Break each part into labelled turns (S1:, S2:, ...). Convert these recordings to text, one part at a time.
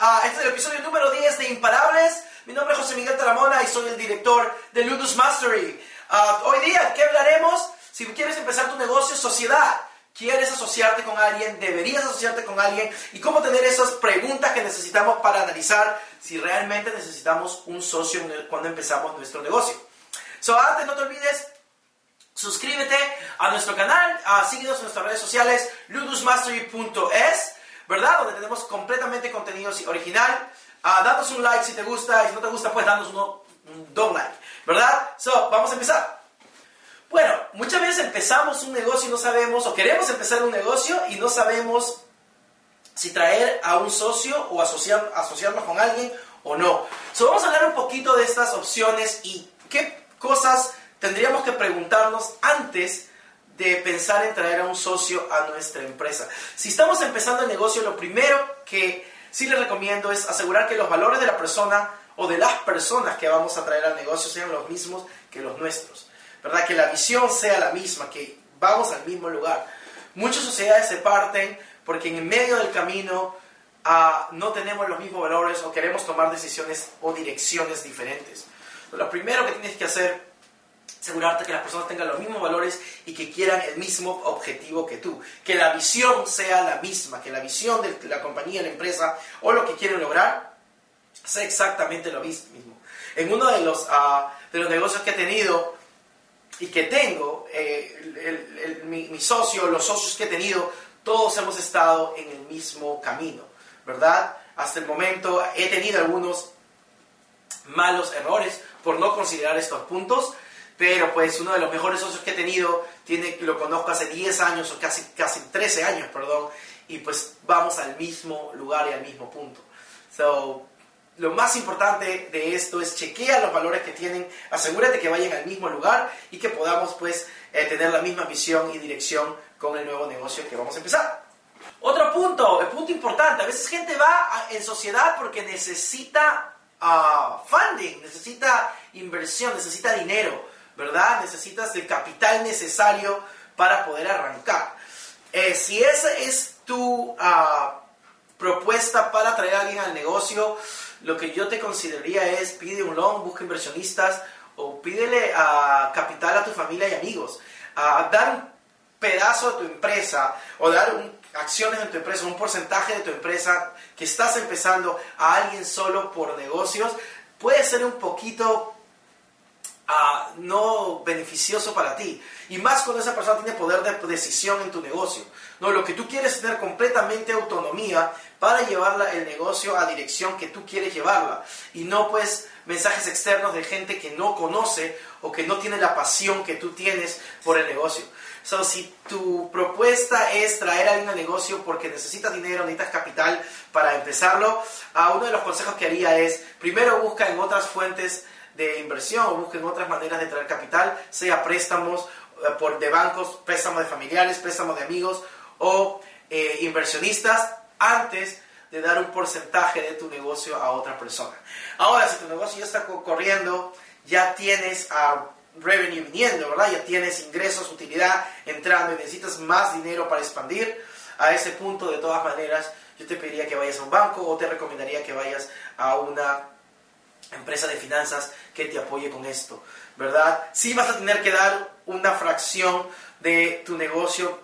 S1: Vez más a este es el episodio número 10 de Imparables. Mi nombre es José Miguel Taramona y soy el director de Ludus Mastery. Ah, hoy día, ¿qué hablaremos? Si quieres empezar tu negocio, sociedad. ¿Quieres asociarte con alguien? ¿Deberías asociarte con alguien? ¿Y cómo tener esas preguntas que necesitamos para analizar si realmente necesitamos un socio cuando empezamos nuestro negocio? So, antes no te olvides Suscríbete a nuestro canal, uh, síguenos en nuestras redes sociales, ludusmastery.es, ¿verdad? Donde tenemos completamente contenido original. Uh, danos un like si te gusta, y si no te gusta, pues danos uno, un don't like, ¿verdad? So, vamos a empezar. Bueno, muchas veces empezamos un negocio y no sabemos, o queremos empezar un negocio y no sabemos si traer a un socio o asociar, asociarnos con alguien o no. So, vamos a hablar un poquito de estas opciones y qué cosas tendríamos que preguntarnos antes de pensar en traer a un socio a nuestra empresa. Si estamos empezando el negocio, lo primero que sí les recomiendo es asegurar que los valores de la persona o de las personas que vamos a traer al negocio sean los mismos que los nuestros. ¿Verdad? Que la visión sea la misma, que vamos al mismo lugar. Muchas sociedades se parten porque en medio del camino uh, no tenemos los mismos valores o queremos tomar decisiones o direcciones diferentes. Lo primero que tienes que hacer asegurarte que las personas tengan los mismos valores y que quieran el mismo objetivo que tú. Que la visión sea la misma, que la visión de la compañía, la empresa o lo que quieren lograr sea exactamente lo mismo. En uno de los, uh, de los negocios que he tenido y que tengo, eh, el, el, mi, mi socio, los socios que he tenido, todos hemos estado en el mismo camino, ¿verdad? Hasta el momento he tenido algunos malos errores por no considerar estos puntos, pero pues uno de los mejores socios que he tenido, tiene, lo conozco hace 10 años o casi, casi 13 años, perdón, y pues vamos al mismo lugar y al mismo punto. So, lo más importante de esto es chequea los valores que tienen, asegúrate que vayan al mismo lugar y que podamos pues eh, tener la misma visión y dirección con el nuevo negocio que vamos a empezar. Otro punto, el punto importante, a veces gente va en sociedad porque necesita uh, funding, necesita inversión, necesita dinero. ¿Verdad? Necesitas el capital necesario para poder arrancar. Eh, si esa es tu uh, propuesta para traer a alguien al negocio, lo que yo te consideraría es pide un loan, busca inversionistas o pídele uh, capital a tu familia y amigos. Uh, dar un pedazo de tu empresa o dar acciones en tu empresa, un porcentaje de tu empresa que estás empezando a alguien solo por negocios, puede ser un poquito no beneficioso para ti. Y más cuando esa persona tiene poder de decisión en tu negocio. No, lo que tú quieres es tener completamente autonomía para llevarla el negocio a dirección que tú quieres llevarla. Y no pues mensajes externos de gente que no conoce o que no tiene la pasión que tú tienes por el negocio. So, si tu propuesta es traer a alguien al negocio porque necesitas dinero, necesitas capital para empezarlo, uh, uno de los consejos que haría es, primero busca en otras fuentes de inversión o busquen otras maneras de traer capital, sea préstamos eh, por, de bancos, préstamos de familiares, préstamos de amigos o eh, inversionistas antes de dar un porcentaje de tu negocio a otra persona. Ahora, si tu negocio ya está corriendo, ya tienes a revenue viniendo, ¿verdad? Ya tienes ingresos, utilidad entrando y necesitas más dinero para expandir, a ese punto, de todas maneras, yo te pediría que vayas a un banco o te recomendaría que vayas a una empresa de finanzas que te apoye con esto, ¿verdad? Sí vas a tener que dar una fracción de tu negocio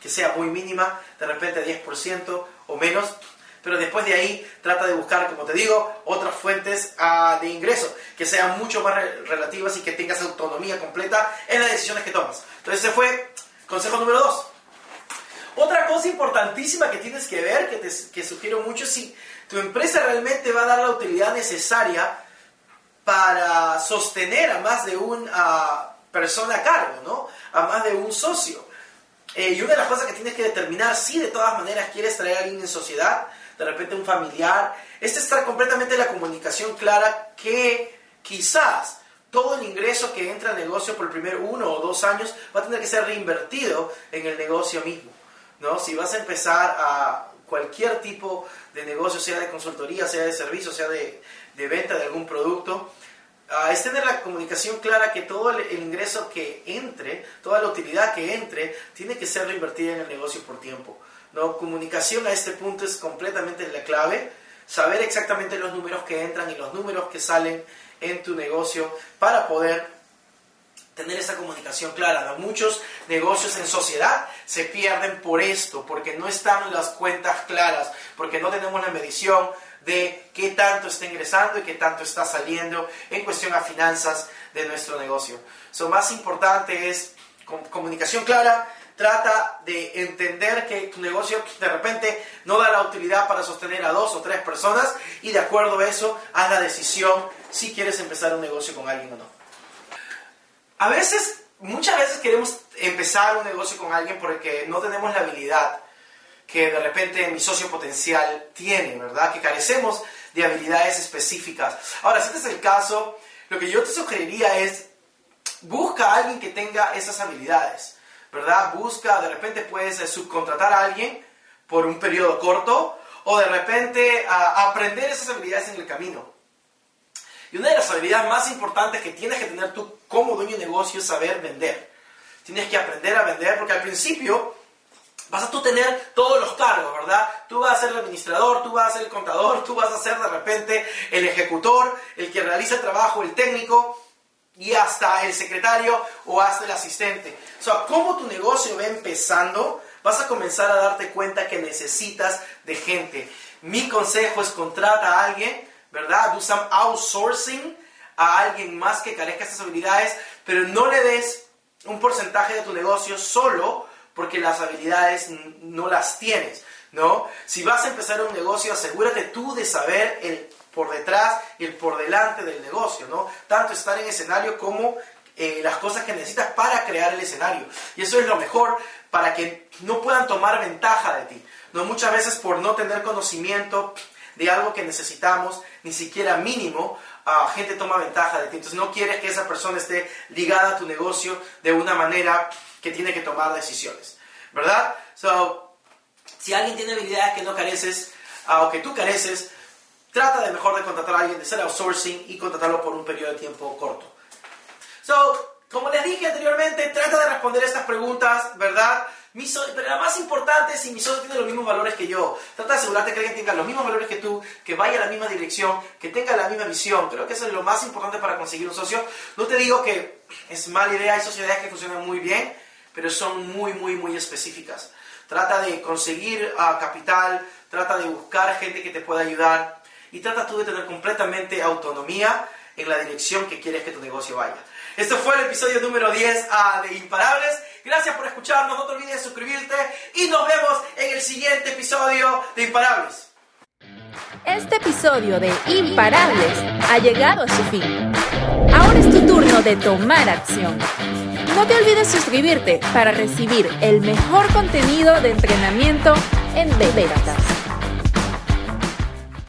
S1: que sea muy mínima, de repente 10% o menos, pero después de ahí trata de buscar, como te digo, otras fuentes uh, de ingreso que sean mucho más relativas y que tengas autonomía completa en las decisiones que tomas. Entonces ese fue consejo número 2. Importantísima que tienes que ver, que, te, que sugiero mucho, es si tu empresa realmente va a dar la utilidad necesaria para sostener a más de una persona a cargo, ¿no? A más de un socio. Eh, y una de las cosas que tienes que determinar, si de todas maneras quieres traer a alguien en sociedad, de repente un familiar. Este estar completamente la comunicación clara que quizás todo el ingreso que entra al negocio por el primer uno o dos años va a tener que ser reinvertido en el negocio mismo. ¿No? Si vas a empezar a cualquier tipo de negocio, sea de consultoría, sea de servicio, sea de, de venta de algún producto, uh, es tener la comunicación clara que todo el, el, ingreso que entre, toda la utilidad que entre, tiene que ser reinvertida en el negocio por tiempo. ¿no? Comunicación a este punto es completamente la clave, saber exactamente los números que entran y los números que salen en tu negocio para poder tener esa comunicación clara. Muchos negocios en sociedad se pierden por esto, porque no están las cuentas claras, porque no tenemos la medición de qué tanto está ingresando y qué tanto está saliendo en cuestión a finanzas de nuestro negocio. Lo más importante es comunicación clara, trata de entender que tu negocio de repente no da la utilidad para sostener a dos o tres personas y de acuerdo a eso haz la decisión si quieres empezar un negocio con alguien o no. A veces, muchas veces queremos empezar un negocio con alguien porque no tenemos la habilidad que de repente mi socio potencial tiene, ¿verdad? Que carecemos de habilidades específicas. Ahora, si este es el caso, lo que yo te sugeriría es busca a alguien que tenga esas habilidades, ¿verdad? Busca, de repente puedes subcontratar a alguien por un periodo corto o de repente a aprender esas habilidades en el camino. Y una de las habilidades más importantes que tienes que tener tú como dueño de negocio es saber vender. Tienes que aprender a vender porque al principio vas a tú tener todos los cargos, ¿verdad? Tú vas a ser el administrador, tú vas a ser el contador, tú vas a ser de repente el ejecutor, el que realiza el trabajo, el técnico y hasta el secretario o hasta el asistente. O sea, como tu negocio va empezando, vas a comenzar a darte cuenta que necesitas de gente. Mi consejo es contrata a alguien, ¿verdad? Some outsourcing a alguien más que carezca de estas habilidades, pero no le des un porcentaje de tu negocio solo porque las habilidades no las tienes, ¿no? Si vas a empezar un negocio, asegúrate tú de saber el por detrás y el por delante del negocio, ¿no? Tanto estar en escenario como eh, las cosas que necesitas para crear el escenario. Y eso es lo mejor para que no puedan tomar ventaja de ti. No muchas veces por no tener conocimiento de algo que necesitamos, ni siquiera mínimo, uh, gente toma ventaja de ti. Entonces no quieres que esa persona esté ligada a tu negocio de una manera que tiene que tomar decisiones, ¿verdad? So, si alguien tiene habilidades que no careces uh, o que tú careces, trata de mejor de contratar a alguien, de hacer outsourcing y contratarlo por un periodo de tiempo corto. So, como les dije anteriormente, trata de responder estas preguntas, ¿verdad? Pero la más importante es si mi socio tiene los mismos valores que yo. Trata de asegurarte que alguien tenga los mismos valores que tú, que vaya a la misma dirección, que tenga la misma visión. Creo que eso es lo más importante para conseguir un socio. No te digo que es mala idea, hay sociedades que funcionan muy bien, pero son muy, muy, muy específicas. Trata de conseguir uh, capital, trata de buscar gente que te pueda ayudar y trata tú de tener completamente autonomía en la dirección que quieres que tu negocio vaya. Este fue el episodio número 10 uh, ah, de Imparables. Gracias por escucharnos, no te olvides de suscribirte y nos vemos en el siguiente episodio de Imparables.
S2: Este episodio de Imparables ha llegado a su fin. Ahora es tu turno de tomar acción. No te olvides suscribirte para recibir el mejor contenido de entrenamiento en ventas.